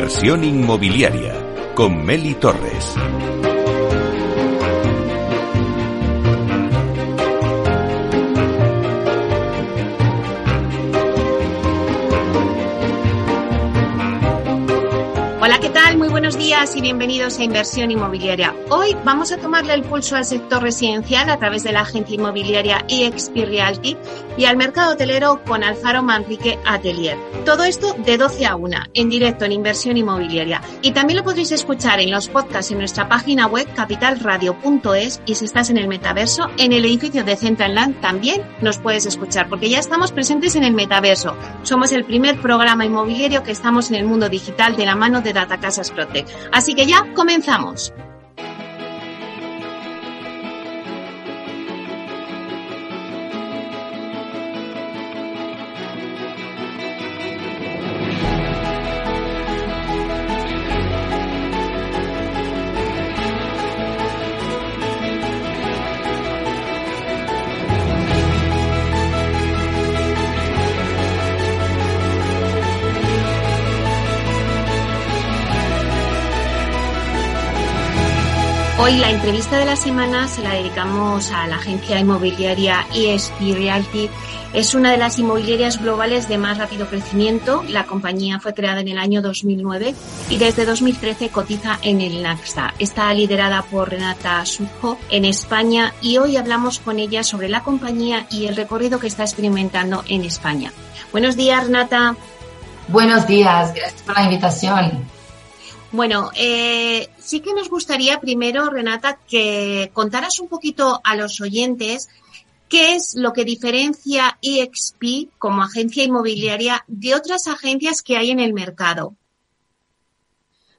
Inversión inmobiliaria con Meli Torres. buenos días y bienvenidos a Inversión Inmobiliaria. Hoy vamos a tomarle el pulso al sector residencial a través de la agencia inmobiliaria EXP Realty y al mercado hotelero con Alfaro Manrique Atelier. Todo esto de 12 a 1 en directo en Inversión Inmobiliaria. Y también lo podréis escuchar en los podcasts en nuestra página web capitalradio.es y si estás en el metaverso, en el edificio de Central Land también nos puedes escuchar porque ya estamos presentes en el metaverso. Somos el primer programa inmobiliario que estamos en el mundo digital de la mano de Data Casas. Así que ya comenzamos. Hoy la entrevista de la semana se la dedicamos a la agencia inmobiliaria ESP Realty. Es una de las inmobiliarias globales de más rápido crecimiento. La compañía fue creada en el año 2009 y desde 2013 cotiza en el Nasdaq. Está liderada por Renata Sujo en España y hoy hablamos con ella sobre la compañía y el recorrido que está experimentando en España. Buenos días, Renata. Buenos días, gracias por la invitación. Bueno, eh, sí que nos gustaría primero, Renata, que contaras un poquito a los oyentes qué es lo que diferencia EXP como agencia inmobiliaria de otras agencias que hay en el mercado.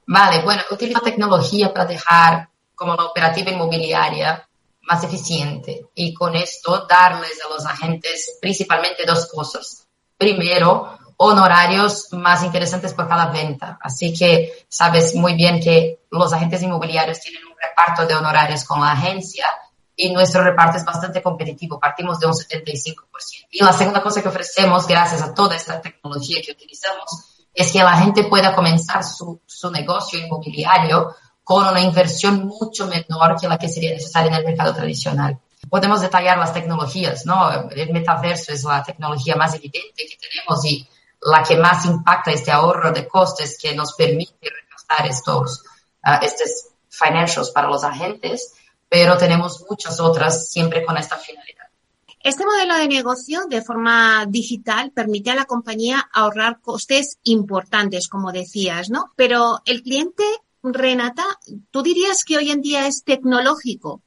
Vale, bueno, utilizo tecnología para dejar como la operativa inmobiliaria más eficiente y con esto darles a los agentes principalmente dos cosas. Primero, honorarios más interesantes por cada venta. Así que sabes muy bien que los agentes inmobiliarios tienen un reparto de honorarios con la agencia y nuestro reparto es bastante competitivo, partimos de un 75%. Y la segunda cosa que ofrecemos, gracias a toda esta tecnología que utilizamos, es que la gente pueda comenzar su, su negocio inmobiliario con una inversión mucho menor que la que sería necesaria en el mercado tradicional. Podemos detallar las tecnologías, ¿no? El metaverso es la tecnología más evidente que tenemos y la que más impacta este ahorro de costes que nos permite recastar estos, uh, estos financials para los agentes, pero tenemos muchas otras siempre con esta finalidad. Este modelo de negocio de forma digital permite a la compañía ahorrar costes importantes, como decías, ¿no? Pero el cliente, Renata, ¿tú dirías que hoy en día es tecnológico?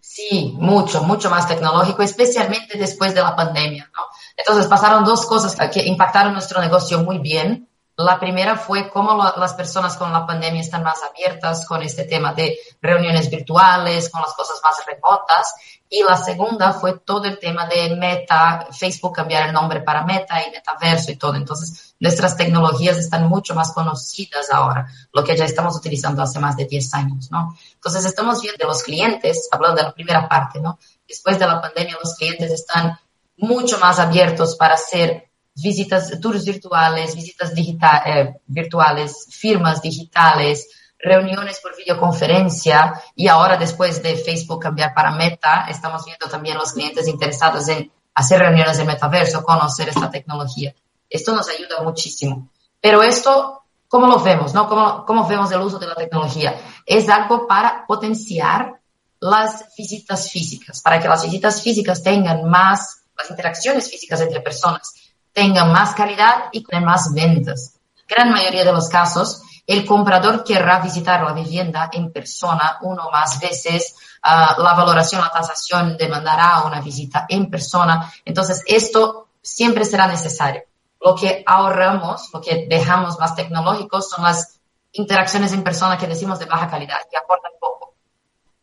Sí, mucho, mucho más tecnológico, especialmente después de la pandemia, ¿no? Entonces pasaron dos cosas que impactaron nuestro negocio muy bien. La primera fue cómo las personas con la pandemia están más abiertas con este tema de reuniones virtuales, con las cosas más remotas. Y la segunda fue todo el tema de Meta, Facebook cambiar el nombre para Meta y Metaverso y todo. Entonces, nuestras tecnologías están mucho más conocidas ahora, lo que ya estamos utilizando hace más de 10 años, ¿no? Entonces, estamos viendo los clientes, hablando de la primera parte, ¿no? Después de la pandemia, los clientes están mucho más abiertos para hacer visitas, tours virtuales, visitas eh, virtuales, firmas digitales, reuniones por videoconferencia y ahora después de Facebook cambiar para Meta, estamos viendo también los clientes interesados en hacer reuniones de metaverso, conocer esta tecnología. Esto nos ayuda muchísimo. Pero esto, ¿cómo lo vemos? No? ¿Cómo, ¿Cómo vemos el uso de la tecnología? Es algo para potenciar las visitas físicas, para que las visitas físicas tengan más las interacciones físicas entre personas tengan más calidad y con más ventas. Gran mayoría de los casos, el comprador querrá visitar la vivienda en persona uno o más veces. Uh, la valoración, la tasación demandará una visita en persona. Entonces, esto siempre será necesario. Lo que ahorramos, lo que dejamos más tecnológicos son las interacciones en persona que decimos de baja calidad, que aportan poco.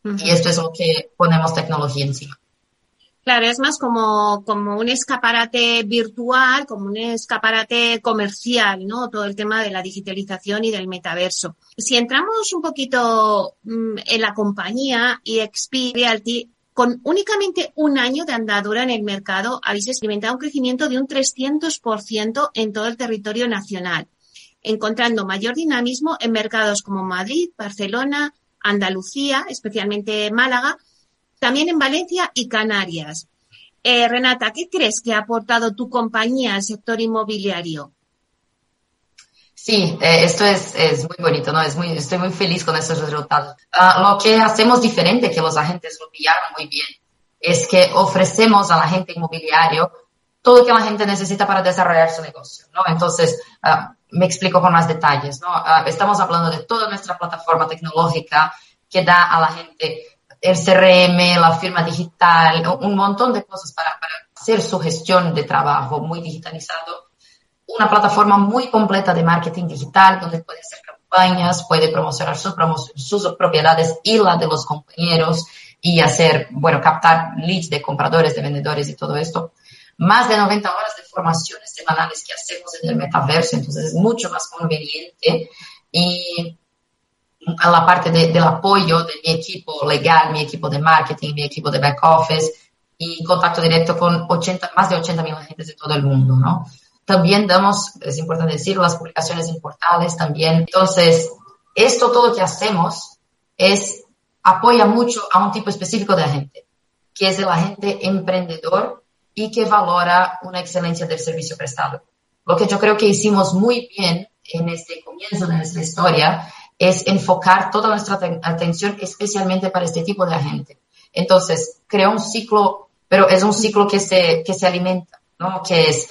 Uh -huh. Y esto es lo que ponemos tecnología encima. Claro, es más como, como un escaparate virtual, como un escaparate comercial, ¿no? Todo el tema de la digitalización y del metaverso. Si entramos un poquito mmm, en la compañía EXP Realty, con únicamente un año de andadura en el mercado, habéis experimentado un crecimiento de un 300% en todo el territorio nacional. encontrando mayor dinamismo en mercados como Madrid, Barcelona, Andalucía, especialmente Málaga, también en Valencia y Canarias. Eh, Renata, ¿qué crees que ha aportado tu compañía al sector inmobiliario? Sí, eh, esto es, es, muy bonito, ¿no? Es muy, estoy muy feliz con esos resultados. Uh, lo que hacemos diferente, que los agentes lo pillaron muy bien, es que ofrecemos al agente inmobiliario todo lo que la gente necesita para desarrollar su negocio, ¿no? Entonces, uh, me explico con más detalles, ¿no? Uh, estamos hablando de toda nuestra plataforma tecnológica que da a la gente el CRM, la firma digital, un montón de cosas para, para hacer su gestión de trabajo muy digitalizado una plataforma muy completa de marketing digital donde puede hacer campañas, puede promocionar sus, sus propiedades y la de los compañeros y hacer, bueno, captar leads de compradores, de vendedores y todo esto. Más de 90 horas de formaciones semanales que hacemos en el metaverso, entonces es mucho más conveniente y a la parte de, del apoyo de mi equipo legal, mi equipo de marketing, mi equipo de back office y contacto directo con 80, más de 80 mil agentes de todo el mundo, ¿no? También damos, es importante decirlo, las publicaciones en portales también. Entonces, esto todo que hacemos es apoya mucho a un tipo específico de agente, que es el agente emprendedor y que valora una excelencia del servicio prestado. Lo que yo creo que hicimos muy bien en este comienzo de nuestra historia es enfocar toda nuestra atención especialmente para este tipo de agente. Entonces, crea un ciclo, pero es un ciclo que se, que se alimenta, ¿no? Que es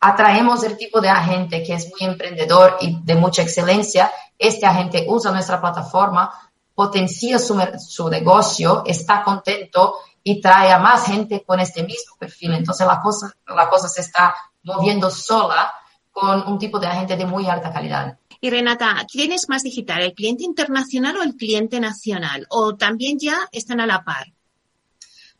atraemos el tipo de agente que es muy emprendedor y de mucha excelencia. Este agente usa nuestra plataforma, potencia su, su, negocio, está contento y trae a más gente con este mismo perfil. Entonces la cosa, la cosa se está moviendo sola con un tipo de agente de muy alta calidad. Y Renata, ¿quién es más digital, el cliente internacional o el cliente nacional? ¿O también ya están a la par?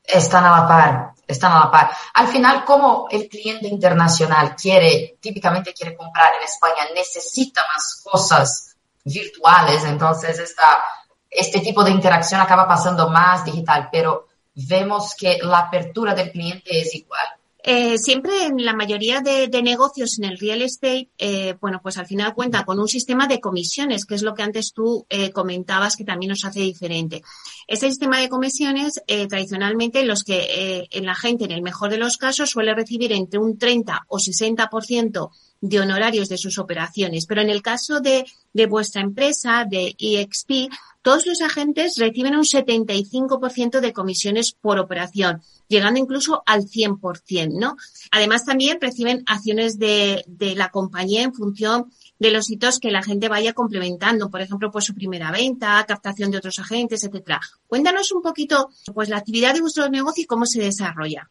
están a la par, están a la par. Al final, como el cliente internacional quiere, típicamente quiere comprar en España, necesita más cosas virtuales, entonces esta, este tipo de interacción acaba pasando más digital, pero vemos que la apertura del cliente es igual. Eh, siempre en la mayoría de, negocios en el real estate, eh, bueno, pues al final cuenta con un sistema de comisiones, que es lo que antes tú eh, comentabas que también nos hace diferente. Ese sistema de comisiones, eh, tradicionalmente, en los que eh, en la gente, en el mejor de los casos, suele recibir entre un 30 o 60% de honorarios de sus operaciones. Pero en el caso de, de vuestra empresa, de EXP, todos los agentes reciben un 75% de comisiones por operación, llegando incluso al 100%, ¿no? Además, también reciben acciones de, la compañía en función de los hitos que la gente vaya complementando, por ejemplo, pues su primera venta, captación de otros agentes, etcétera. Cuéntanos un poquito, pues, la actividad de vuestro negocio y cómo se desarrolla.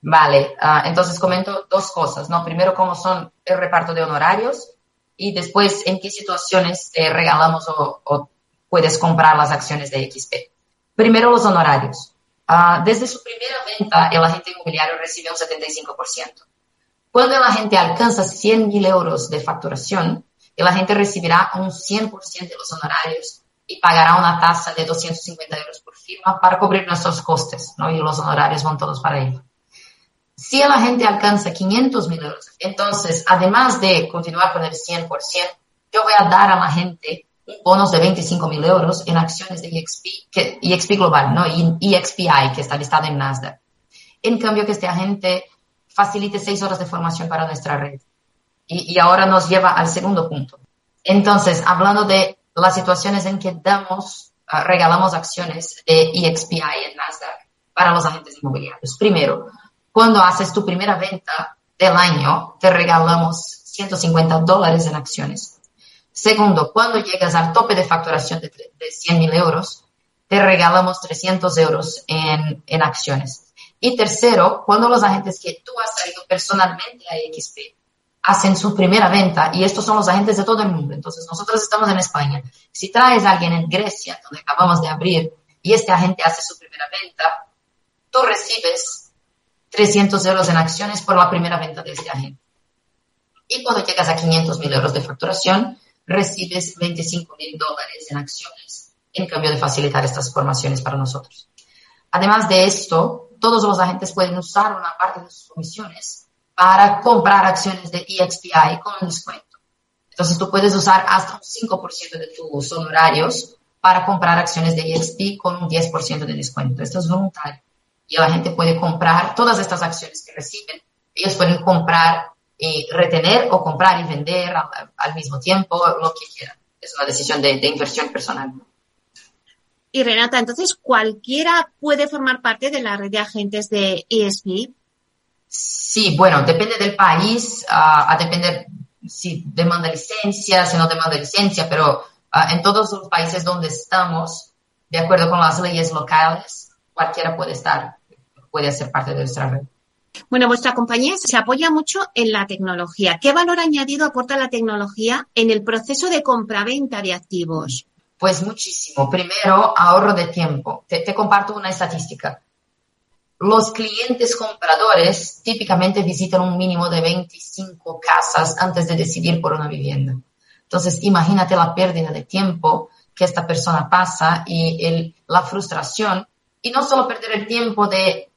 Vale, uh, entonces comento dos cosas, ¿no? Primero, cómo son el reparto de honorarios y después en qué situaciones te regalamos o puedes comprar las acciones de XP. Primero, los honorarios. Uh, desde su primera venta, el agente inmobiliario recibe un 75%. Cuando el agente alcanza 100 mil euros de facturación, el agente recibirá un 100% de los honorarios y pagará una tasa de 250 euros por firma para cubrir nuestros costes, ¿no? Y los honorarios van todos para ello. Si el agente alcanza 500 mil euros, entonces, además de continuar con el 100%, yo voy a dar a la gente un bono de 25 mil euros en acciones de EXP, que, EXP Global, ¿no? Y EXPI, que está listada en Nasdaq. En cambio, que este agente facilite seis horas de formación para nuestra red. Y, ahora nos lleva al segundo punto. Entonces, hablando de las situaciones en que damos, uh, regalamos acciones de EXPI en Nasdaq para los agentes inmobiliarios. Primero, cuando haces tu primera venta del año, te regalamos 150 dólares en acciones. Segundo, cuando llegas al tope de facturación de, de 100 mil euros, te regalamos 300 euros en, en acciones. Y tercero, cuando los agentes que tú has traído personalmente a XP hacen su primera venta, y estos son los agentes de todo el mundo, entonces nosotros estamos en España. Si traes a alguien en Grecia, donde acabamos de abrir, y este agente hace su primera venta, tú recibes 300 euros en acciones por la primera venta de este agente. Y cuando llegas a 500 mil euros de facturación, recibes 25 mil dólares en acciones en cambio de facilitar estas formaciones para nosotros. Además de esto, todos los agentes pueden usar una parte de sus comisiones para comprar acciones de EXPI con un descuento. Entonces tú puedes usar hasta un 5% de tus honorarios para comprar acciones de EXP con un 10% de descuento. Esto es voluntario. Y la gente puede comprar todas estas acciones que reciben. Ellos pueden comprar y retener o comprar y vender al, mismo tiempo, lo que quieran. Es una decisión de, de inversión personal. Y Renata, entonces cualquiera puede formar parte de la red de agentes de ESP. Sí, bueno, depende del país, uh, a depender si demanda licencia, si no demanda licencia, pero uh, en todos los países donde estamos, de acuerdo con las leyes locales, cualquiera puede estar, puede ser parte de nuestra red. Bueno, vuestra compañía se apoya mucho en la tecnología. ¿Qué valor añadido aporta la tecnología en el proceso de compraventa de activos? Pues muchísimo. Primero, ahorro de tiempo. Te, comparto una estadística los clientes compradores típicamente visitan un mínimo de 25 casas antes de decidir por una vivienda. Entonces, imagínate la pérdida de tiempo que esta persona pasa y la frustración. Y no solo perder el tiempo de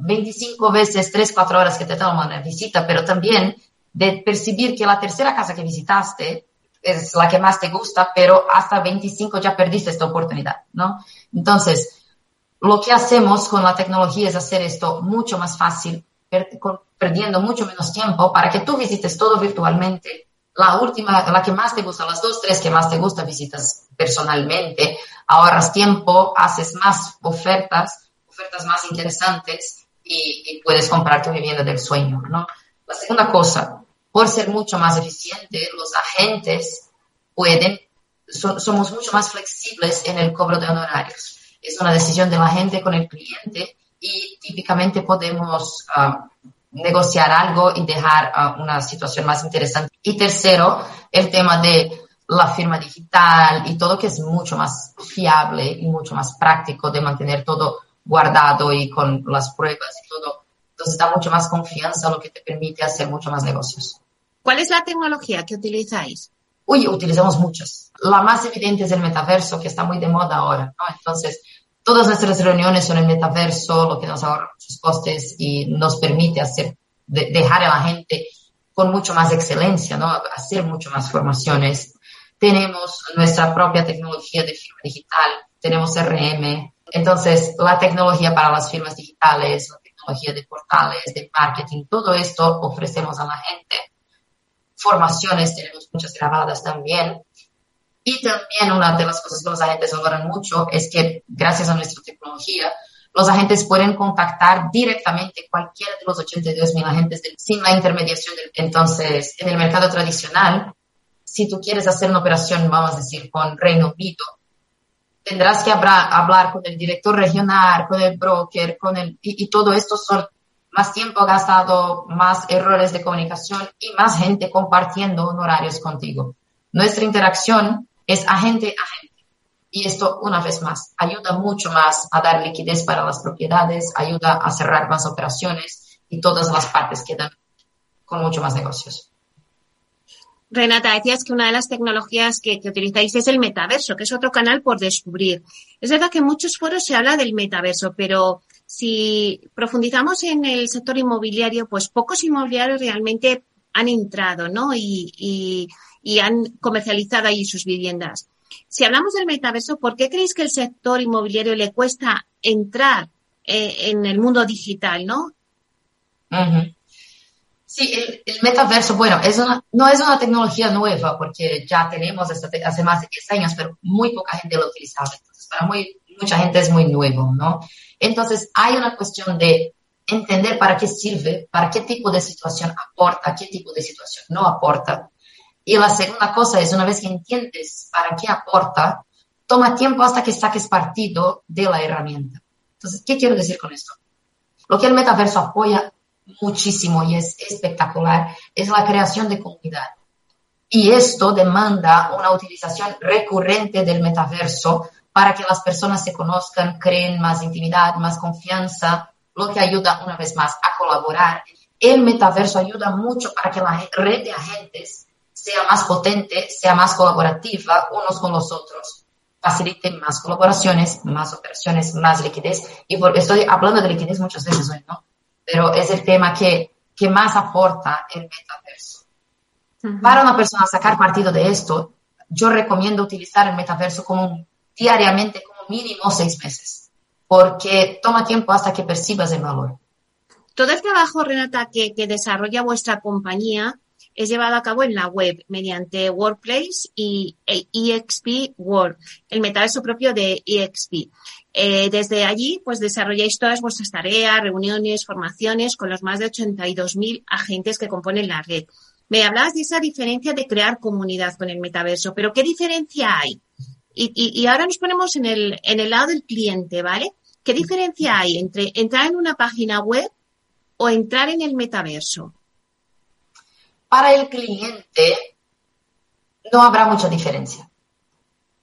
25 veces, 3, 4 horas que te toma una visita, pero también de percibir que la tercera casa que visitaste es la que más te gusta, pero hasta 25 ya perdiste esta oportunidad, ¿no? Entonces, lo que hacemos con la tecnología es hacer esto mucho más fácil, perdiendo mucho menos tiempo para que tú visites todo virtualmente. La última, la que más te gusta, las dos, tres que más te gusta, visitas personalmente, ahorras tiempo, haces más ofertas, ofertas más interesantes y, puedes comprar tu vivienda del sueño, ¿no? La segunda cosa, por ser mucho más eficiente, los agentes pueden, somos mucho más flexibles en el cobro de honorarios es una decisión de la gente con el cliente y típicamente podemos ah, negociar algo y dejar ah, una situación más interesante. Y tercero, el tema de la firma digital y todo que es mucho más fiable y mucho más práctico de mantener todo guardado y con las pruebas y todo. Entonces da mucho más confianza, lo que te permite hacer mucho más negocios. ¿Cuál es la tecnología que utilizáis? Uy, utilizamos muchas. La más evidente es el metaverso, que está muy de moda ahora, ¿no? Entonces, todas nuestras reuniones son en metaverso, lo que nos ahorra muchos costes y nos permite hacer, dejar a la gente con mucho más excelencia, ¿no? Hacer mucho más formaciones. Tenemos nuestra propia tecnología de firma digital, tenemos RM. Entonces, la tecnología para las firmas digitales, la tecnología de portales, de marketing, todo esto ofrecemos a la gente formaciones, tenemos muchas grabadas también. Y también una de las cosas que los agentes valoran mucho es que gracias a nuestra tecnología, los agentes pueden contactar directamente cualquiera de los 82 mil agentes sin la intermediación. entonces, en el mercado tradicional, si tú quieres hacer una operación, vamos a decir, con Reino Unido, tendrás que hablar con el director regional, con el broker, con el, y, todo esto son más tiempo gastado, más errores de comunicación y más gente compartiendo honorarios contigo. Nuestra interacción es agente a agente. Y esto, una vez más, ayuda mucho más a dar liquidez para las propiedades, ayuda a cerrar más operaciones y todas las partes quedan con mucho más negocios. Renata, decías que una de las tecnologías que, utilizáis es el metaverso, que es otro canal por descubrir. Es verdad que en muchos foros se habla del metaverso, pero si profundizamos en el sector inmobiliario, pues pocos inmobiliarios realmente han entrado, ¿no? Y, y, y han comercializado ahí sus viviendas. Si hablamos del metaverso, ¿por qué creéis que el sector inmobiliario le cuesta entrar eh, en el mundo digital, no? Sí, el, el, metaverso, bueno, es una, no es una tecnología nueva porque ya tenemos esta, hace más de 10 años, pero muy poca gente lo utilizaba. Entonces, para muy, mucha gente es muy nuevo, ¿no? Entonces, hay una cuestión de entender para qué sirve, para qué tipo de situación aporta, qué tipo de situación no aporta. Y la segunda cosa es, una vez que entiendes para qué aporta, toma tiempo hasta que saques partido de la herramienta. Entonces, ¿qué quiero decir con esto? Lo que el metaverso apoya muchísimo y es espectacular es la creación de comunidad. Y esto demanda una utilización recurrente del metaverso para que las personas se conozcan, creen más intimidad, más confianza, lo que ayuda una vez más a colaborar. El metaverso ayuda mucho para que la red de agentes sea más potente, sea más colaborativa unos con los otros, facilite más colaboraciones, más operaciones, más liquidez. Y porque estoy hablando de liquidez muchas veces hoy, ¿no? Pero es el tema que, que más aporta el metaverso. Para una persona sacar partido de esto, yo recomiendo utilizar el metaverso como diariamente, como mínimo seis meses, porque toma tiempo hasta que percibas el valor. Todo el trabajo, Renata, que, que desarrolla vuestra compañía es llevado a cabo en la web mediante Workplace y EXP World, el metaverso propio de EXP. Eh, desde allí, pues desarrolláis todas vuestras tareas, reuniones, formaciones con los más de 82.000 agentes que componen la red. Me hablabas de esa diferencia de crear comunidad con el metaverso, pero ¿qué diferencia hay? Y, y, ahora nos ponemos en el, en el lado del cliente, ¿vale? ¿Qué diferencia hay entre entrar en una página web o entrar en el metaverso? Para el cliente no habrá mucha diferencia.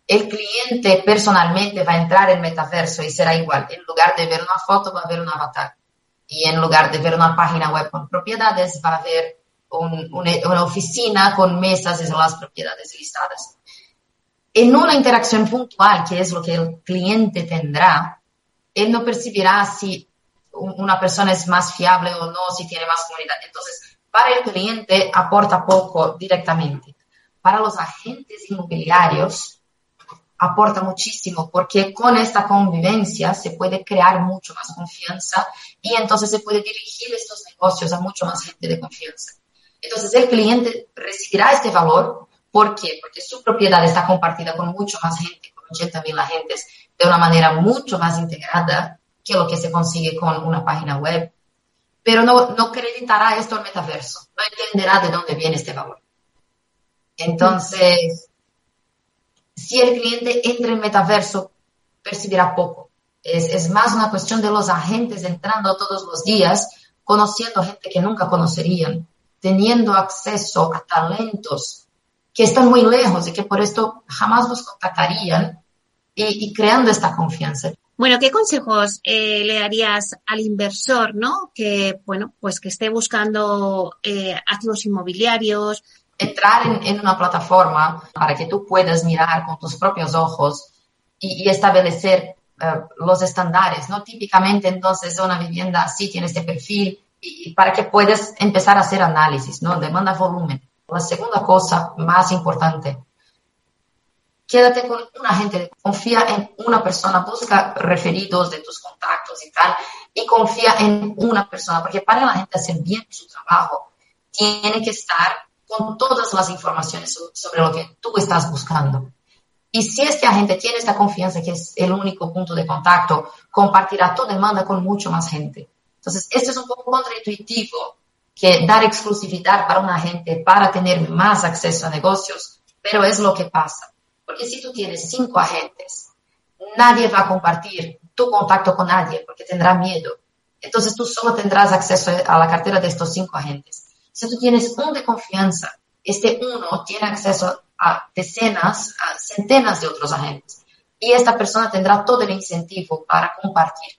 El cliente personalmente va a entrar en metaverso y será igual. En lugar de ver una foto, va a ver un avatar. Y en lugar de ver una página web con propiedades, va a ver una, oficina con mesas y las propiedades listadas. En una interacción puntual, que es lo que el cliente tendrá, él no percibirá si una persona es más fiable o no, si tiene más comunidad. Entonces, para el cliente aporta poco directamente. Para los agentes inmobiliarios aporta muchísimo porque con esta convivencia se puede crear mucho más confianza y entonces se puede dirigir estos negocios a mucho más gente de confianza. Entonces el cliente recibirá este valor. ¿Por qué? Porque su propiedad está compartida con mucho más gente, con 80 mil agentes, de una manera mucho más integrada que lo que se consigue con una página web. Pero no, no acreditará esto al metaverso, no entenderá de dónde viene este valor. Entonces, si el cliente entra en metaverso, percibirá poco. Es, más una cuestión de los agentes entrando todos los días, conociendo gente que nunca conocerían teniendo acceso a talentos que están muy lejos y que por esto jamás los contactarían y, creando esta confianza. Bueno, ¿qué consejos eh, le darías al inversor, no? Que, bueno, pues que esté buscando eh, activos inmobiliarios. Entrar en, una plataforma para que tú puedas mirar con tus propios ojos y, establecer eh, los estándares, ¿no? Típicamente, entonces, una vivienda sí tiene este perfil, y para que puedas empezar a hacer análisis, ¿no? Demanda volumen. La segunda cosa más importante, quédate con una gente, confía en una persona, busca referidos de tus contactos y tal, y confía en una persona, porque para la gente hacer bien su trabajo, tiene que estar con todas las informaciones sobre lo que tú estás buscando. Y si es que la gente tiene esta confianza, que es el único punto de contacto, compartirá tu demanda con mucho más gente. Entonces, esto es un poco contraintuitivo que dar exclusividad para una gente para tener más acceso a negocios, pero es lo que pasa. Porque si tú tienes cinco agentes, nadie va a compartir tu contacto con nadie porque tendrá miedo. Entonces tú solo tendrás acceso a la cartera de estos cinco agentes. Si tú tienes un de confianza, este uno tiene acceso a decenas, a centenas de otros agentes. Y esta persona tendrá todo el incentivo para compartir.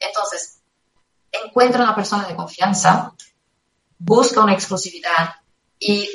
Entonces, encuentra una persona de confianza, busca una exclusividad y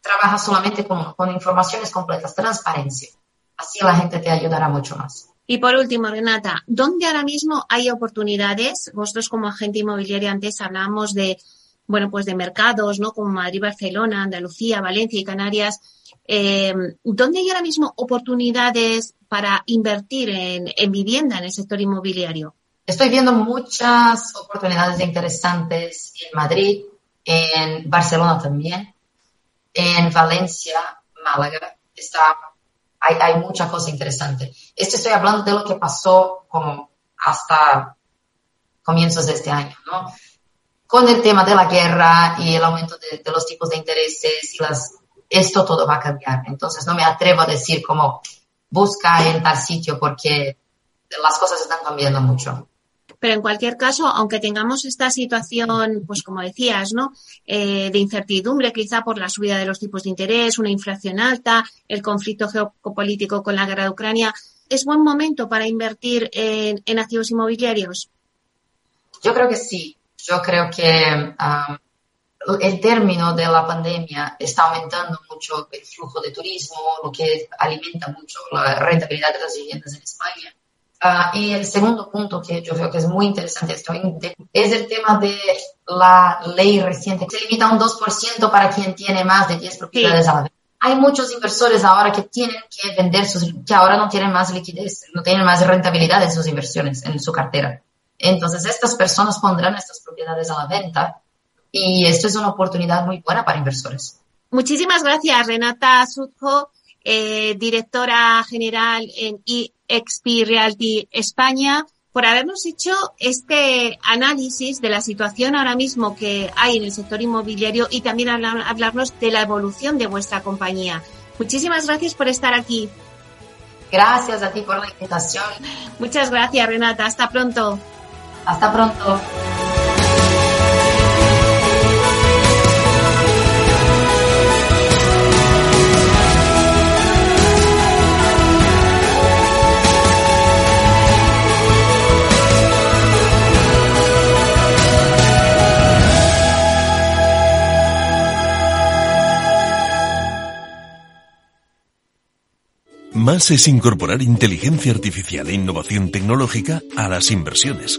trabaja solamente con, con informaciones completas, transparencia. Así la gente te ayudará mucho más. Y por último, Renata, ¿dónde ahora mismo hay oportunidades? Vosotros como agente inmobiliario antes hablamos de, bueno, pues de mercados, ¿no? Como Madrid, Barcelona, Andalucía, Valencia y Canarias. Eh, ¿Dónde hay ahora mismo oportunidades para invertir en, en vivienda en el sector inmobiliario? Estoy viendo muchas oportunidades interesantes en Madrid, en Barcelona también, en Valencia, Málaga. Está, hay, hay mucha cosa interesante. Esto estoy hablando de lo que pasó como hasta comienzos de este año, ¿no? Con el tema de la guerra y el aumento de, de los tipos de intereses y las, esto todo va a cambiar. Entonces no me atrevo a decir como busca en tal sitio porque las cosas están cambiando mucho. Pero en cualquier caso, aunque tengamos esta situación, pues como decías, ¿no? Eh, de incertidumbre, quizá por la subida de los tipos de interés, una inflación alta, el conflicto geopolítico con la guerra de Ucrania, ¿es buen momento para invertir en, activos inmobiliarios? Yo creo que sí. Yo creo que um, el término de la pandemia está aumentando mucho el flujo de turismo, lo que alimenta mucho la rentabilidad de las viviendas en España Ah, y el segundo punto que yo creo que es muy interesante es el tema de la ley reciente, que se limita a un 2% para quien tiene más de 10 propiedades a la vez. Hay muchos inversores ahora que tienen que vender sus, que ahora no tienen más liquidez, no tienen más rentabilidad en sus inversiones, en su cartera. Entonces, estas personas pondrán estas propiedades a la venta y esto es una oportunidad muy buena para inversores. Muchísimas gracias, Renata Sudjo, eh, directora general en EXP Realty España, por habernos hecho este análisis de la situación ahora mismo que hay en el sector inmobiliario y también hablarnos de la evolución de vuestra compañía. Muchísimas gracias por estar aquí. Gracias a ti por la invitación. Muchas gracias, Renata. Hasta pronto. Hasta pronto. Más es incorporar inteligencia artificial e innovación tecnológica a las inversiones.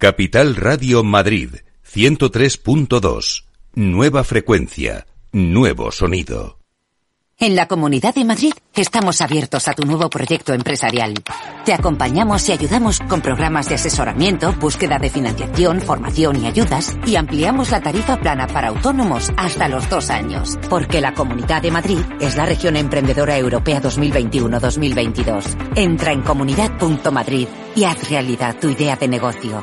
Capital Radio Madrid 103.2. Nueva frecuencia, nuevo sonido. En la Comunidad de Madrid estamos abiertos a tu nuevo proyecto empresarial. Te acompañamos y ayudamos con programas de asesoramiento, búsqueda de financiación, formación y ayudas y ampliamos la tarifa plana para autónomos hasta los dos años. Porque la Comunidad de Madrid es la región emprendedora europea 2021-2022. Entra en comunidad.madrid y haz realidad tu idea de negocio.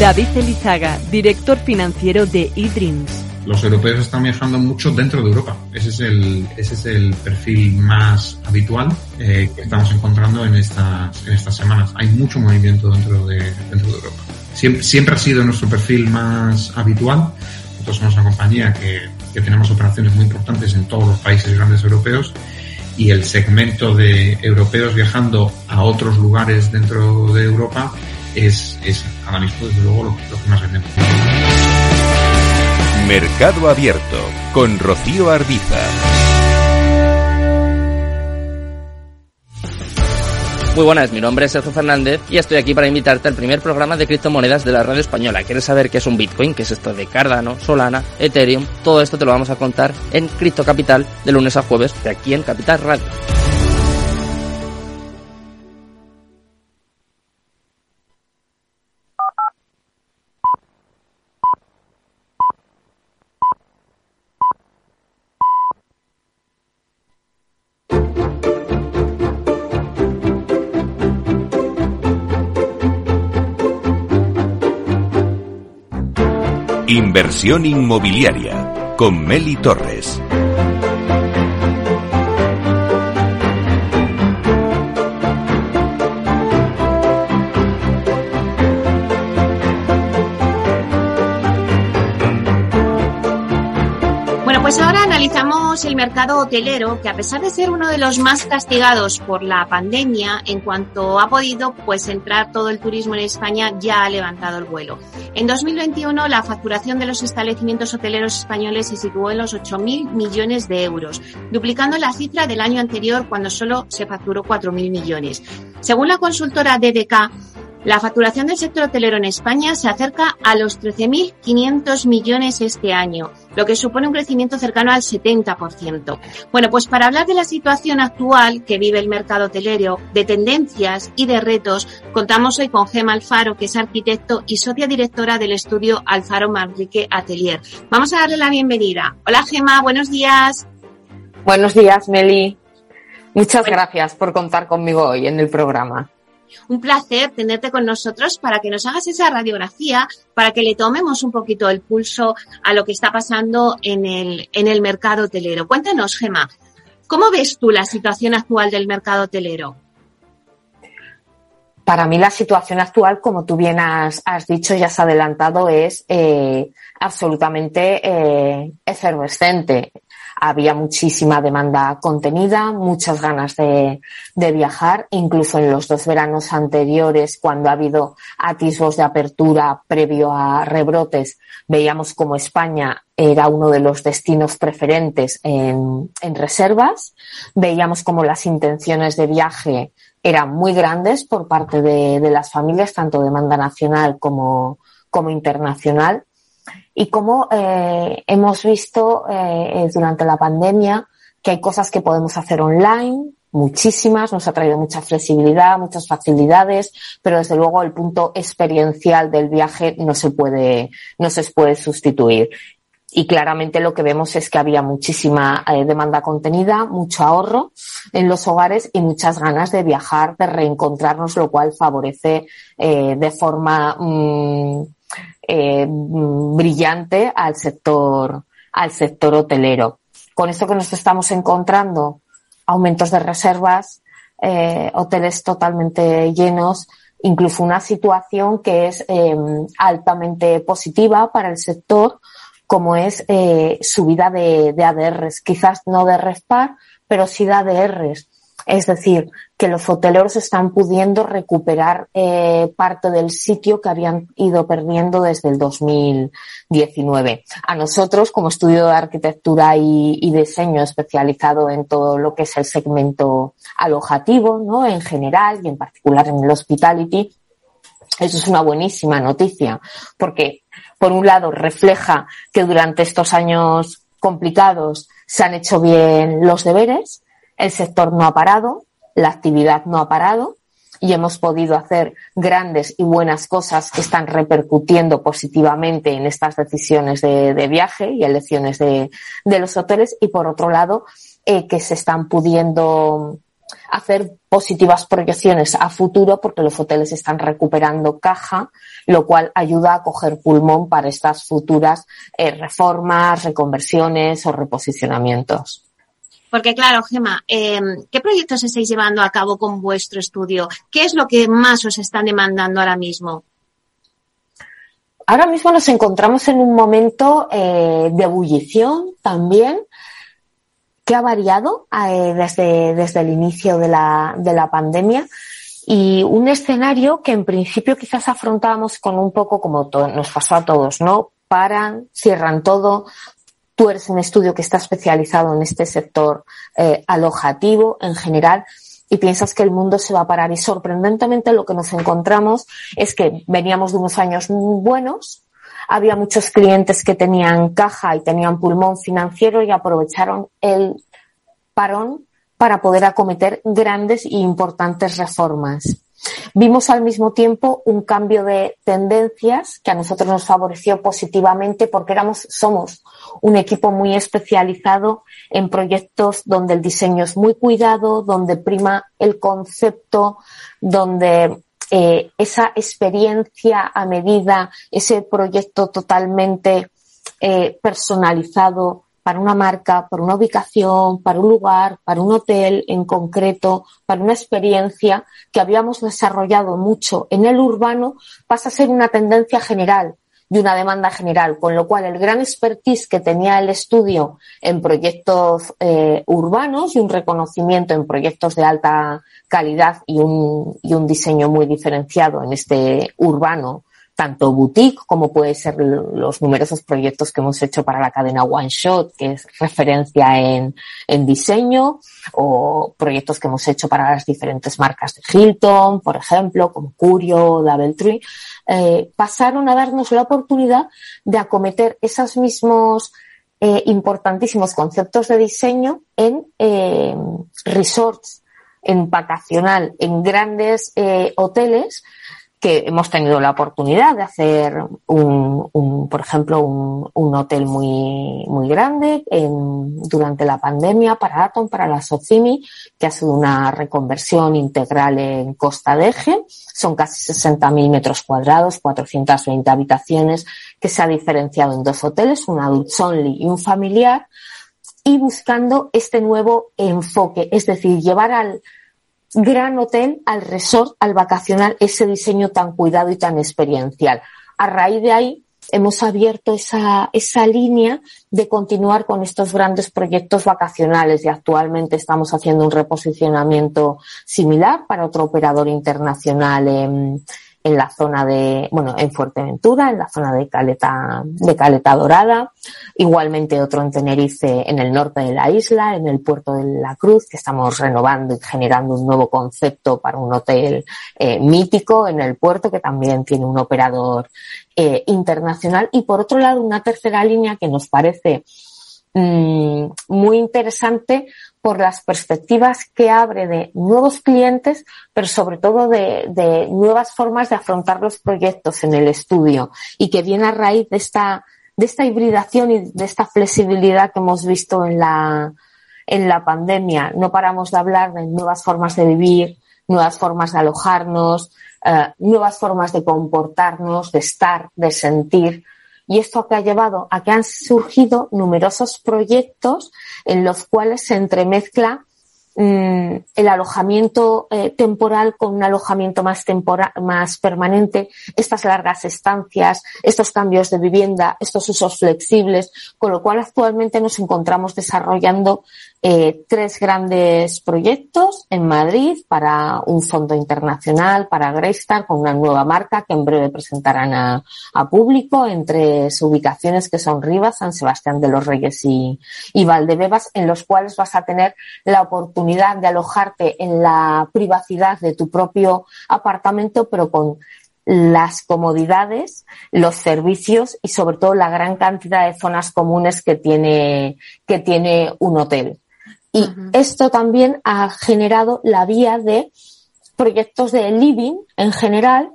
David Elizaga, director financiero de eDreams. Los europeos están viajando mucho dentro de Europa. Ese es el, ese es el perfil más habitual eh, que estamos encontrando en estas, en estas semanas. Hay mucho movimiento dentro de, dentro de Europa. Siempre, siempre ha sido nuestro perfil más habitual. Nosotros somos una compañía que, que tenemos operaciones muy importantes en todos los países grandes europeos y el segmento de europeos viajando a otros lugares dentro de Europa es, es ahora mismo desde luego lo, lo que más vendemos. Mercado Abierto con Rocío Arbiza. Muy buenas, mi nombre es Sergio Fernández y estoy aquí para invitarte al primer programa de criptomonedas de la radio española. ¿Quieres saber qué es un Bitcoin? ¿Qué es esto de Cardano, Solana, Ethereum? Todo esto te lo vamos a contar en Cripto Capital de lunes a jueves de aquí en Capital Radio. Inmobiliaria con Meli Torres. Pues ahora analizamos el mercado hotelero, que a pesar de ser uno de los más castigados por la pandemia, en cuanto ha podido pues entrar todo el turismo en España, ya ha levantado el vuelo. En 2021 la facturación de los establecimientos hoteleros españoles se situó en los 8.000 millones de euros, duplicando la cifra del año anterior cuando solo se facturó 4.000 millones. Según la consultora DDK, la facturación del sector hotelero en España se acerca a los 13.500 millones este año, lo que supone un crecimiento cercano al 70%. Bueno, pues para hablar de la situación actual que vive el mercado hotelero, de tendencias y de retos, contamos hoy con Gema Alfaro, que es arquitecto y socia directora del estudio Alfaro Manrique Atelier. Vamos a darle la bienvenida. Hola Gema, buenos días. Buenos días, Meli. Muchas gracias por contar conmigo hoy en el programa. Un placer tenerte con nosotros para que nos hagas esa radiografía, para que le tomemos un poquito el pulso a lo que está pasando en el, en el mercado hotelero. Cuéntanos, Gema, ¿cómo ves tú la situación actual del mercado hotelero? Para mí la situación actual, como tú bien has, dicho y has adelantado, es eh, absolutamente eh, efervescente había muchísima demanda contenida, muchas ganas de, viajar, incluso en los dos veranos anteriores, cuando ha habido atisbos de apertura previo a rebrotes, veíamos como España era uno de los destinos preferentes en, reservas, veíamos como las intenciones de viaje eran muy grandes por parte de, las familias, tanto demanda nacional como internacional y cómo eh, hemos visto eh, durante la pandemia que hay cosas que podemos hacer online, muchísimas, nos ha traído mucha flexibilidad, muchas facilidades, pero desde luego el punto experiencial del viaje no se puede, no se puede sustituir. Y claramente lo que vemos es que había muchísima eh, demanda contenida, mucho ahorro en los hogares y muchas ganas de viajar, de reencontrarnos, lo cual favorece de forma mm, eh, brillante al sector, al sector hotelero. Con esto que nos estamos encontrando, aumentos de reservas, eh, hoteles totalmente llenos, incluso una situación que es em, altamente positiva para el sector, como es eh, subida de, de ADRs, quizás no de RESPAR, pero sí de ADRs. Es decir, que los hoteleros están pudiendo recuperar eh, parte del sitio que habían ido perdiendo desde el 2019. A nosotros, como estudio de arquitectura y, diseño especializado en todo lo que es el segmento alojativo, ¿no? En general y en particular en el hospitality, eso es una buenísima noticia, porque por un lado refleja que durante estos años complicados se han hecho bien los deberes, el sector no ha parado, la actividad no ha parado y hemos podido hacer grandes y buenas cosas que están repercutiendo positivamente en estas decisiones de, viaje y elecciones de, los hoteles y por otro lado eh, que se están pudiendo hacer positivas proyecciones a futuro porque los hoteles están recuperando caja, lo cual ayuda a coger pulmón para estas futuras eh, reformas, reconversiones o reposicionamientos. Porque claro, Gema, eh, ¿qué proyectos estáis llevando a cabo con vuestro estudio? ¿Qué es lo que más os están demandando ahora mismo? Ahora mismo nos encontramos en un momento eh, de ebullición también, que ha variado eh, desde, desde el inicio de la, de la pandemia y un escenario que en principio quizás afrontábamos con un poco como nos pasó a todos, ¿no? Paran, cierran todo, Tú eres un estudio que está especializado en este sector eh, alojativo en general y piensas que el mundo se va a parar. Y sorprendentemente lo que nos encontramos es que veníamos de unos años buenos, había muchos clientes que tenían caja y tenían pulmón financiero y aprovecharon el parón para poder acometer grandes e importantes reformas. Vimos al mismo tiempo un cambio de tendencias que a nosotros nos favoreció positivamente porque éramos, somos un equipo muy especializado en proyectos donde el diseño es muy cuidado, donde prima el concepto, donde eh, esa experiencia a medida, ese proyecto totalmente eh, personalizado para una marca, para una ubicación, para un lugar, para un hotel en concreto, para una experiencia que habíamos desarrollado mucho en el urbano, pasa a ser una tendencia general y una demanda general, con lo cual el gran expertise que tenía el estudio en proyectos eh, urbanos y un reconocimiento en proyectos de alta calidad y un, y un diseño muy diferenciado en este urbano tanto boutique como puede ser los numerosos proyectos que hemos hecho para la cadena One Shot, que es referencia en, en diseño, o proyectos que hemos hecho para las diferentes marcas de Hilton, por ejemplo, como Curio, Doubletree, eh, pasaron a darnos la oportunidad de acometer esos mismos eh, importantísimos conceptos de diseño en eh, resorts, en vacacional, en grandes eh, hoteles que hemos tenido la oportunidad de hacer un, un por ejemplo, un, un, hotel muy, muy grande en, durante la pandemia para Atom, para la Socimi, que ha sido una reconversión integral en Costa de Eje. Son casi 60.000 metros cuadrados, 420 habitaciones, que se ha diferenciado en dos hoteles, un adult only y un familiar, y buscando este nuevo enfoque, es decir, llevar al, gran hotel al resort, al vacacional, ese diseño tan cuidado y tan experiencial. A raíz de ahí hemos abierto esa, esa línea de continuar con estos grandes proyectos vacacionales y actualmente estamos haciendo un reposicionamiento similar para otro operador internacional en la zona de, bueno, en Fuerteventura, en la zona de Caleta, de Caleta Dorada, igualmente otro en Tenerife, en el norte de la isla, en el puerto de la Cruz, que estamos renovando y generando un nuevo concepto para un hotel eh, mítico en el puerto, que también tiene un operador eh, internacional. Y por otro lado, una tercera línea que nos parece mmm, muy interesante por las perspectivas que abre de nuevos clientes, pero sobre todo de, de, nuevas formas de afrontar los proyectos en el estudio y que viene a raíz de esta, de esta hibridación y de esta flexibilidad que hemos visto en la, en la pandemia. No paramos de hablar de nuevas formas de vivir, nuevas formas de alojarnos, uh, nuevas formas de comportarnos, de estar, de sentir, y esto que ha llevado a que han surgido numerosos proyectos en los cuales se entremezcla mmm, el alojamiento eh, temporal con un alojamiento más temporal, más permanente, estas largas estancias, estos cambios de vivienda, estos usos flexibles, con lo cual actualmente nos encontramos desarrollando eh, tres grandes proyectos en Madrid para un fondo internacional, para Greystar, con una nueva marca que en breve presentarán a, público en tres ubicaciones que son Rivas, San Sebastián de los Reyes y Valdebebas, en los cuales vas a tener la oportunidad de alojarte en la privacidad de tu propio apartamento, pero con las comodidades, los servicios y sobre todo la gran cantidad de zonas comunes que tiene, que tiene un hotel. Y uh -huh. esto también ha generado la vía de proyectos de living en general,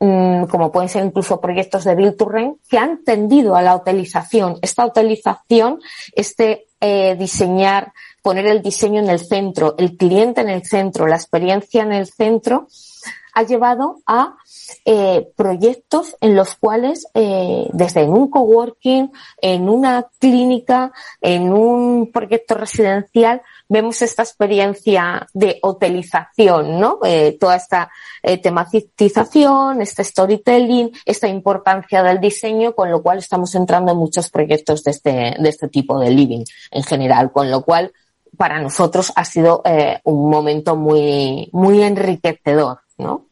mmm, como pueden ser incluso proyectos de Build to Rent, que han tendido a la utilización. Esta utilización, este eh, diseñar, poner el diseño en el centro, el cliente en el centro, la experiencia en el centro, ha llevado a eh, proyectos en los cuales, eh, desde en un coworking, en una clínica, en un proyecto residencial, vemos esta experiencia de hotelización, ¿no? Eh, toda esta eh, tematización, este storytelling, esta importancia del diseño, con lo cual estamos entrando en muchos proyectos de este, de este tipo de living en general, con lo cual para nosotros ha sido eh, un momento muy, muy enriquecedor, ¿no?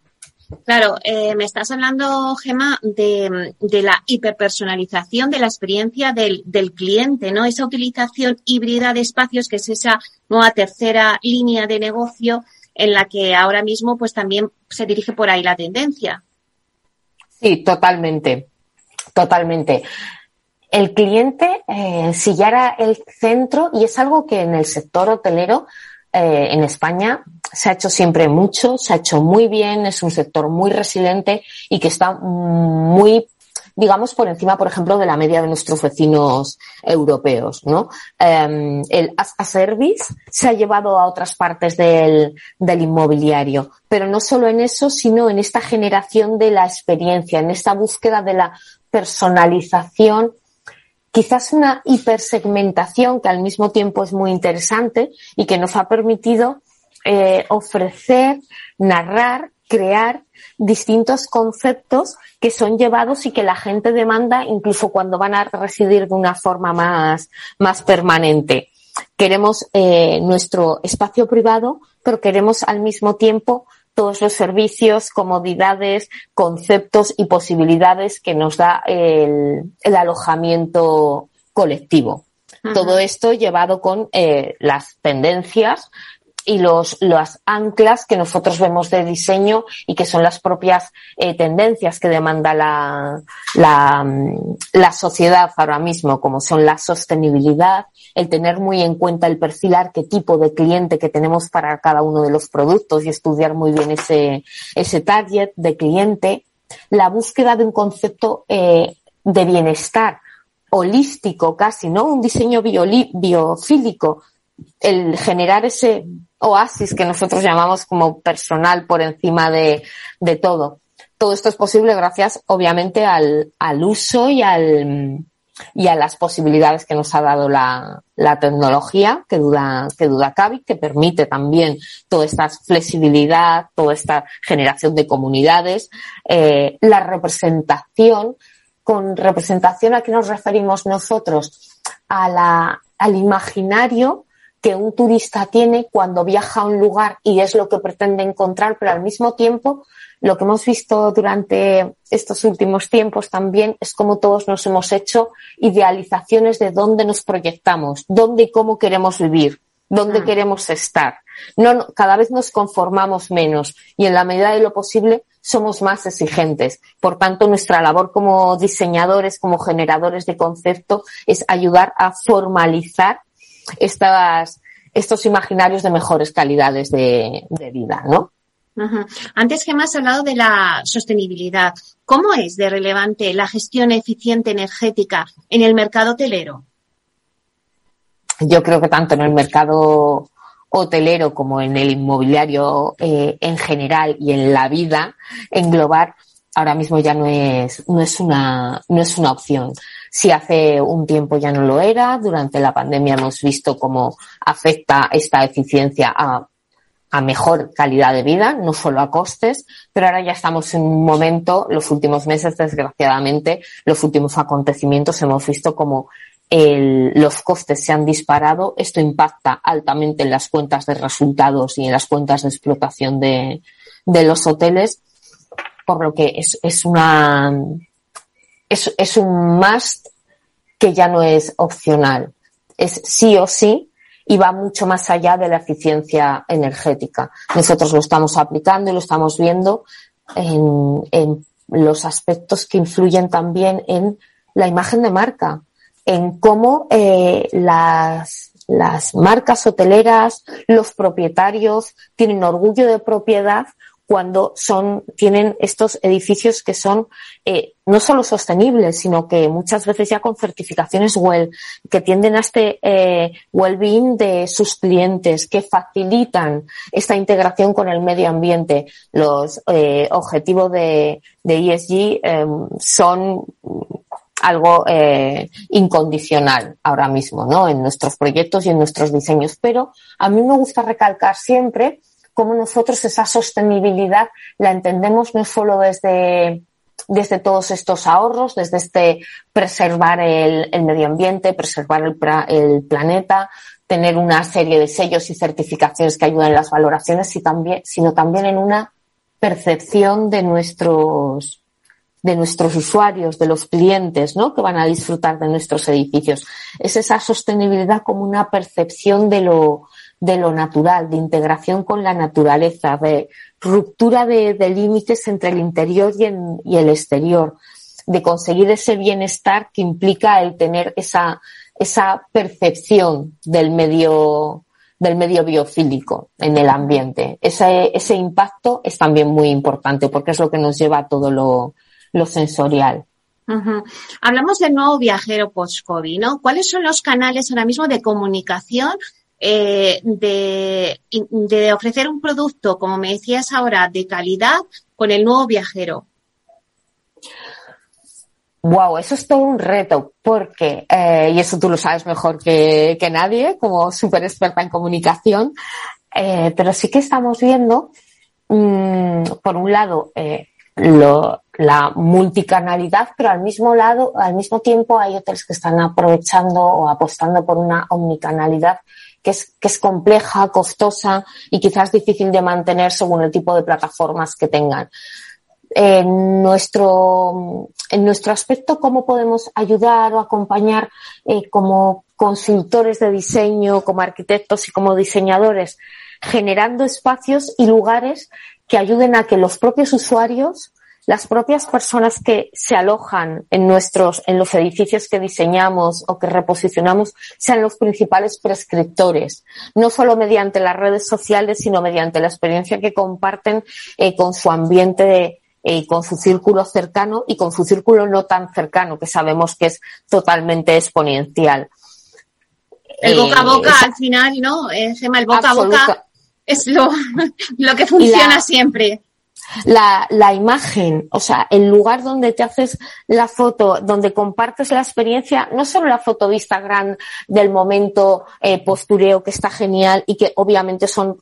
Claro, eh, me estás hablando, Gema, de, de, la hiperpersonalización de la experiencia del, del, cliente, ¿no? Esa utilización híbrida de espacios, que es esa nueva tercera línea de negocio en la que ahora mismo, pues también se dirige por ahí la tendencia. Sí, totalmente, totalmente. El cliente, eh, si ya era el centro, y es algo que en el sector hotelero eh, en España se ha hecho siempre mucho, se ha hecho muy bien, es un sector muy resiliente y que está muy digamos, por encima, por ejemplo, de la media de nuestros vecinos europeos, ¿no? Eh, el as a service se ha llevado a otras partes del, del, inmobiliario, pero no solo en eso, sino en esta generación de la experiencia, en esta búsqueda de la personalización quizás una hipersegmentación que al mismo tiempo es muy interesante y que nos ha permitido eh, ofrecer, narrar, crear distintos conceptos que son llevados y que la gente demanda incluso cuando van a residir de una forma más, más permanente. Queremos eh, nuestro espacio privado, pero queremos al mismo tiempo todos los servicios, comodidades, conceptos y posibilidades que nos da el, el alojamiento colectivo. Todo esto llevado con eh, las tendencias y los, las anclas que nosotros vemos de diseño y que son las propias eh, tendencias que demanda la, la, mm, la sociedad ahora mismo, como son la sostenibilidad, el tener muy en cuenta el perfil arquetipo de cliente que tenemos para cada uno de los productos y estudiar muy bien ese, ese target de cliente, la búsqueda de un concepto eh, de bienestar holístico casi, ¿no? Un diseño biofílico, el generar ese oasis que nosotros llamamos como personal por encima de, de todo. Todo esto es posible gracias, obviamente, al, al uso y al, y a las posibilidades que nos ha dado la, la tecnología, que duda, que duda cabe, que permite también toda esta flexibilidad, toda esta generación de comunidades, eh, la representación. Con representación a qué nos referimos nosotros? A la, al imaginario que un turista tiene cuando viaja a un lugar y es lo que pretende encontrar, pero al mismo tiempo lo que hemos visto durante estos últimos tiempos también es como todos nos hemos hecho idealizaciones de dónde nos proyectamos, dónde y cómo queremos vivir, dónde mm. queremos estar. No, cada vez nos conformamos menos y en la medida de lo posible somos más exigentes. Por tanto, nuestra labor como diseñadores, como generadores de concepto, es ayudar a formalizar estas, estos imaginarios de mejores calidades de, vida, ¿no? Antes que más hablado de la sostenibilidad. ¿Cómo es de relevante la gestión eficiente energética en el mercado hotelero? Yo creo que tanto en el mercado hotelero como en el inmobiliario eh, en general y en la vida englobar ahora mismo ya no es, no es una, no es una opción. Si hace un tiempo ya no lo era, durante la pandemia hemos visto cómo afecta esta eficiencia a, mejor calidad de vida, no solo a costes, pero ahora ya estamos en un momento, los últimos meses, desgraciadamente, los últimos acontecimientos hemos visto como el, los costes se han disparado. Esto impacta altamente en las cuentas de resultados y en las cuentas de explotación de, de los hoteles por lo que es, es una, es, es un must que ya no es opcional. Es sí o sí y va mucho más allá de la eficiencia energética. Nosotros lo estamos aplicando y lo estamos viendo en, en los aspectos que influyen también en la imagen de marca, en cómo eh, las, las marcas hoteleras, los propietarios tienen orgullo de propiedad cuando son, tienen estos edificios que son eh, no solo sostenibles, sino que muchas veces ya con certificaciones WELL, que tienden a este eh, well-being de sus clientes, que facilitan esta integración con el medio ambiente. Los eh, objetivos de, de ESG em, son algo eh, incondicional ahora mismo, ¿no? En nuestros proyectos y en nuestros diseños. Pero a mí me gusta recalcar siempre cómo nosotros esa sostenibilidad la entendemos no solo desde, desde todos estos ahorros, desde este preservar el, medio ambiente, preservar el, planeta, tener una serie de sellos y certificaciones que ayuden en las valoraciones, sino también en una percepción de nuestros, de nuestros usuarios, de los clientes, ¿no? Que van a disfrutar de nuestros edificios. Es esa sostenibilidad como una percepción de lo, de lo natural, de integración con la naturaleza, de ruptura de, límites entre el interior y, el exterior, de conseguir ese bienestar que implica el tener esa, esa percepción del medio, del medio biofílico en el ambiente. Ese, ese impacto es también muy importante porque es lo que nos lleva a todo lo, lo sensorial. Hablamos del nuevo viajero post-COVID, ¿no? ¿Cuáles son los canales ahora mismo de comunicación eh, de, de ofrecer un producto, como me decías ahora, de calidad con el nuevo viajero? Wow, eso es todo un reto, porque, eh, y eso tú lo sabes mejor que, que nadie, como súper experta en comunicación, eh, pero sí que estamos viendo, mmm, por un lado, lo, la multicanalidad, pero al mismo lado, al mismo tiempo hay hoteles que están aprovechando o apostando por una omnicanalidad que es, que es compleja, costosa y quizás difícil de mantener según el tipo de plataformas que tengan. En nuestro, en nuestro aspecto, cómo podemos ayudar o acompañar eh, como consultores de diseño, como arquitectos y como diseñadores, generando espacios y lugares que ayuden a que los propios usuarios las propias personas que se alojan en nuestros, en los edificios que diseñamos o que reposicionamos sean los principales prescriptores, no solo mediante las redes sociales, sino mediante la experiencia que comparten eh, con su ambiente eh, con su círculo cercano y con su círculo no tan cercano, que sabemos que es totalmente exponencial. El boca a eh, boca al final, ¿no? Gemma, el boca a boca es lo, lo que funciona siempre la, la imagen, o sea, el lugar donde te haces la foto, donde compartes la experiencia, no solo la foto de Instagram del momento eh, postureo que está genial y que obviamente son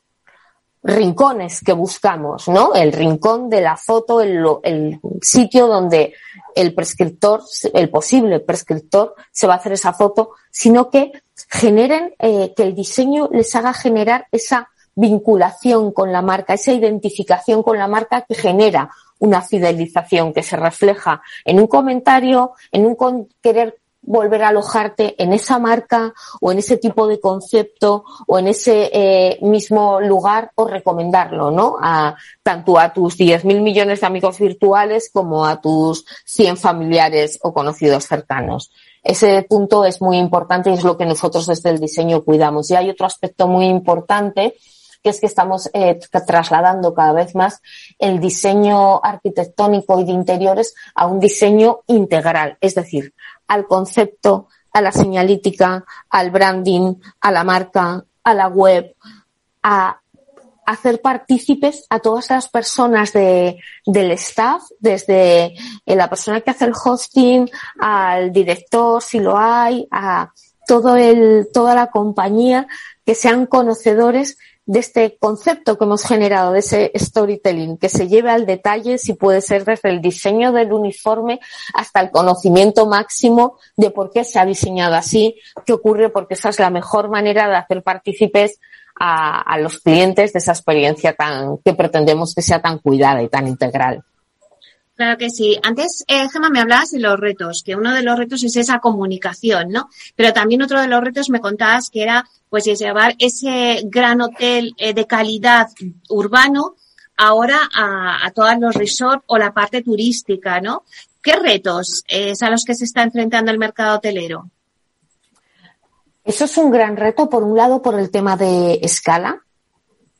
rincones que buscamos, ¿no? El rincón de la foto, el, el sitio donde el prescriptor, el posible prescriptor, se va a hacer esa foto, sino que generen, eh, que el diseño les haga generar esa vinculación con la marca, esa identificación con la marca que genera una fidelización que se refleja en un comentario, en un querer volver a alojarte en esa marca o en ese tipo de concepto o en ese eh, mismo lugar o recomendarlo, ¿no? A, tanto a tus 10.000 millones de amigos virtuales como a tus 100 familiares o conocidos cercanos. Ese punto es muy importante y es lo que nosotros desde el diseño cuidamos. Y hay otro aspecto muy importante que es que estamos eh, trasladando cada vez más el diseño arquitectónico y de interiores a un diseño integral, es decir, al concepto, a la señalítica, al branding, a la marca, a la web, a hacer partícipes a todas las personas de, del staff, desde eh, la persona que hace el hosting, al director, si lo hay, a todo el, toda la compañía, que sean conocedores de este concepto que hemos generado, de ese storytelling, que se lleve al detalle, si puede ser desde el diseño del uniforme hasta el conocimiento máximo de por qué se ha diseñado así, qué ocurre, porque esa es la mejor manera de hacer partícipes a, los clientes de esa experiencia tan, que pretendemos que sea tan cuidada y tan integral. Claro que sí. Antes, eh, Gemma, me hablabas de los retos, que uno de los retos es esa comunicación, ¿no? Pero también otro de los retos me contabas que era, pues, llevar ese gran hotel eh, de calidad urbano ahora a, todos los resorts o la parte turística, ¿no? ¿Qué retos es a los que se está enfrentando el mercado hotelero? Eso es un gran reto, por un lado, por el tema de escala,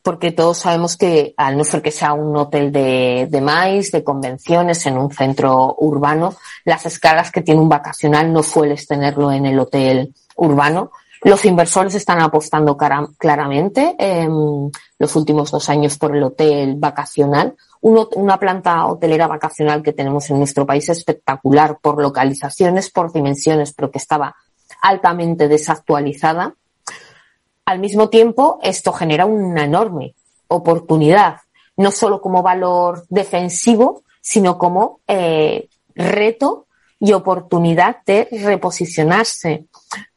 porque todos sabemos que al no ser que sea un hotel de, de maíz, de convenciones en un centro urbano, las escalas que tiene un vacacional no sueles tenerlo en el hotel urbano. Los inversores están apostando claramente en los últimos dos años por el hotel vacacional. Una planta hotelera vacacional que tenemos en nuestro país espectacular por localizaciones, por dimensiones, pero que estaba altamente desactualizada al mismo tiempo, esto genera una enorme oportunidad, no solo como valor defensivo, sino como eh, reto y oportunidad de reposicionarse.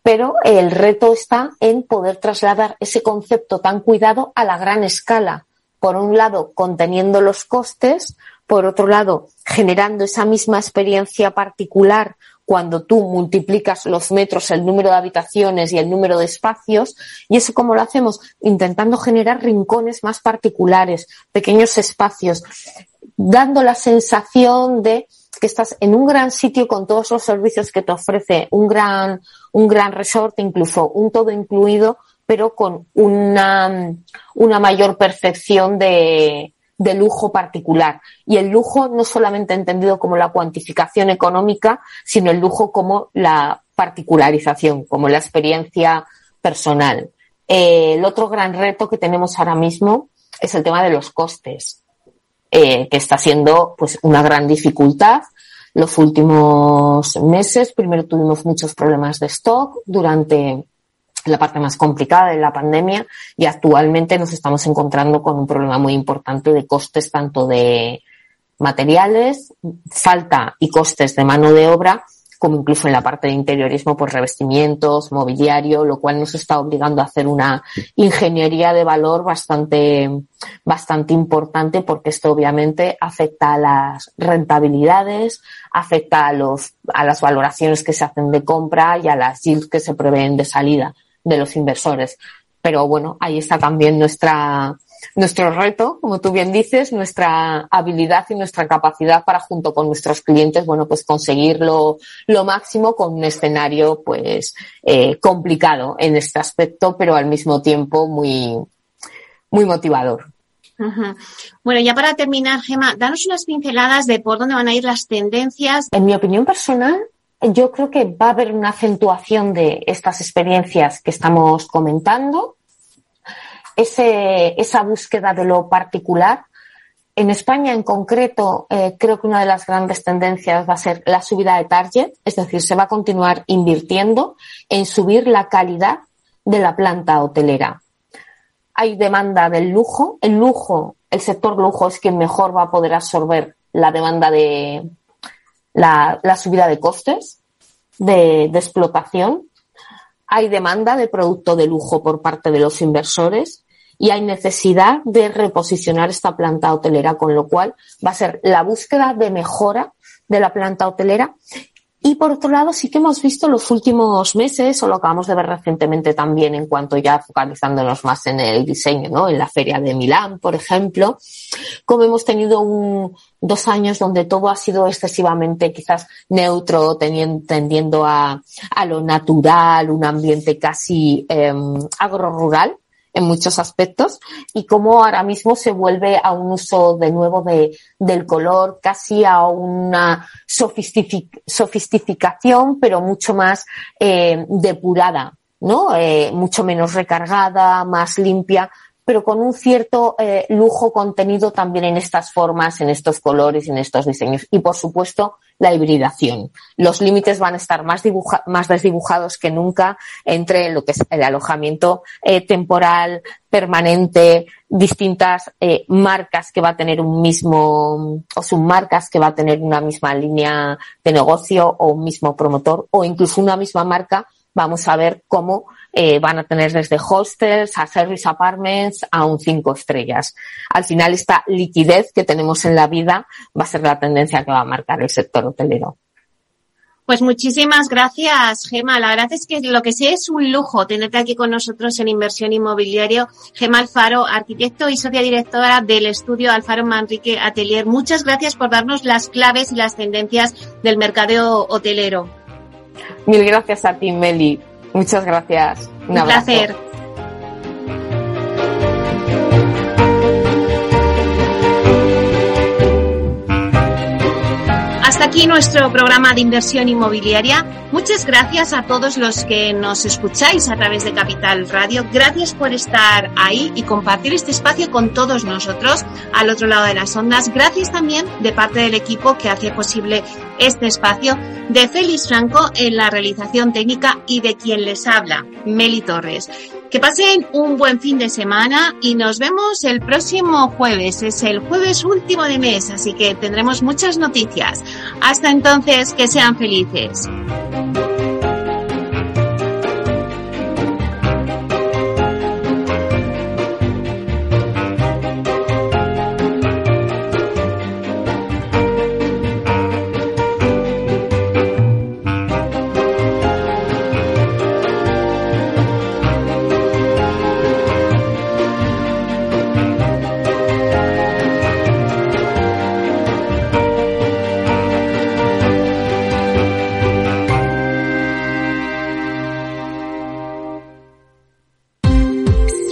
Pero el reto está en poder trasladar ese concepto tan cuidado a la gran escala. Por un lado, conteniendo los costes, por otro lado, generando esa misma experiencia particular cuando tú multiplicas los metros, el número de habitaciones y el número de espacios, y eso como lo hacemos, intentando generar rincones más particulares, pequeños espacios, dando la sensación de que estás en un gran sitio con todos los servicios que te ofrece un gran, un gran resort, incluso un todo incluido, pero con una, una mayor percepción de, de lujo particular. Y el lujo no solamente entendido como la cuantificación económica, sino el lujo como la particularización, como la experiencia personal. Eh, el otro gran reto que tenemos ahora mismo es el tema de los costes, eh, que está siendo pues una gran dificultad. los últimos meses. Primero tuvimos muchos problemas de stock durante la parte más complicada de la pandemia y actualmente nos estamos encontrando con un problema muy importante de costes tanto de materiales, falta y costes de mano de obra como incluso en la parte de interiorismo, pues revestimientos, mobiliario, lo cual nos está obligando a hacer una ingeniería de valor bastante, bastante importante porque esto obviamente afecta a las rentabilidades, afecta a los, a las valoraciones que se hacen de compra y a las yields que se prevén de salida de los inversores. Pero bueno, ahí está también nuestra, nuestro reto, como tú bien dices, nuestra habilidad y nuestra capacidad para junto con nuestros clientes, bueno, pues conseguirlo lo máximo con un escenario pues eh, complicado en este aspecto, pero al mismo tiempo muy, muy motivador. Bueno, ya para terminar, Gema, danos unas pinceladas de por dónde van a ir las tendencias. En mi opinión personal, yo creo que va a haber una acentuación de estas experiencias que estamos comentando esa búsqueda de lo particular. En España, en concreto, eh, creo que una de las grandes tendencias va a ser la subida de target, es decir, se va a continuar invirtiendo en subir la calidad de la planta hotelera. Hay demanda del lujo. El lujo, el sector lujo es quien mejor va a poder absorber la demanda de la, subida de costes de explotación. Hay demanda de producto de lujo por parte de los inversores y hay necesidad de reposicionar esta planta hotelera, con lo cual va a ser la búsqueda de mejora de la planta hotelera. Y por otro lado, sí que hemos visto los últimos meses, o lo acabamos de ver recientemente también en cuanto ya focalizándonos más en el diseño, ¿no? En la feria de Milán, por ejemplo, como hemos tenido un, dos años donde todo ha sido excesivamente quizás neutro, tendiendo a, a lo natural, un ambiente casi eh, agro-rural, en muchos aspectos y cómo ahora mismo se vuelve a un uso de nuevo de, del color, casi a una sofisticación, pero mucho más eh, depurada, ¿no? Eh, mucho menos recargada, más limpia, pero con un cierto eh, lujo contenido también en estas formas, en estos colores, en estos diseños. Y por supuesto, la hibridación. Los límites van a estar más, más desdibujados que nunca entre lo que es el alojamiento eh, temporal, permanente, distintas eh, marcas que va a tener un mismo, o submarcas que va a tener una misma línea de negocio o un mismo promotor o incluso una misma marca. Vamos a ver cómo eh, van a tener desde hostels a service apartments a un cinco estrellas. Al final esta liquidez que tenemos en la vida va a ser la tendencia que va a marcar el sector hotelero. Pues muchísimas gracias, Gema. La verdad es que lo que sé es un lujo tenerte aquí con nosotros en Inversión Inmobiliario. Gema Alfaro, arquitecto y socia directora del estudio Alfaro Manrique Atelier. Muchas gracias por darnos las claves y las tendencias del mercado hotelero. Mil gracias a ti, Meli. Muchas gracias. Un, placer. Hasta aquí nuestro programa de inversión inmobiliaria. Muchas gracias a todos los que nos escucháis a través de Capital Radio. Gracias por estar ahí y compartir este espacio con todos nosotros al otro lado de las ondas. Gracias también de parte del equipo que hace posible este espacio, de Félix Franco en la realización técnica y de quien les habla, Meli Torres. Que pasen un buen fin de semana y nos vemos el próximo jueves. Es el jueves último de mes, así que tendremos muchas noticias. Hasta entonces, que sean felices.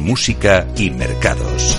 Música y Mercados.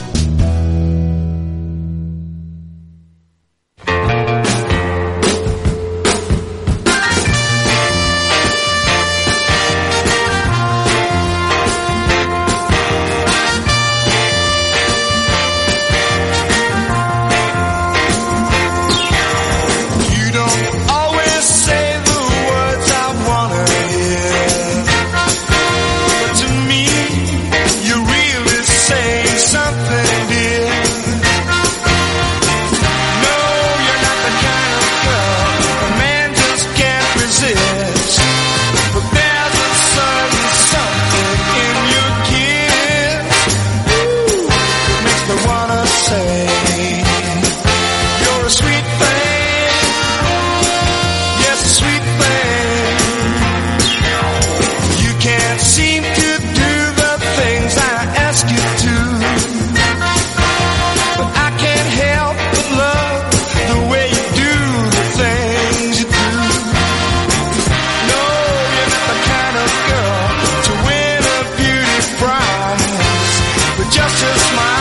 just a smile.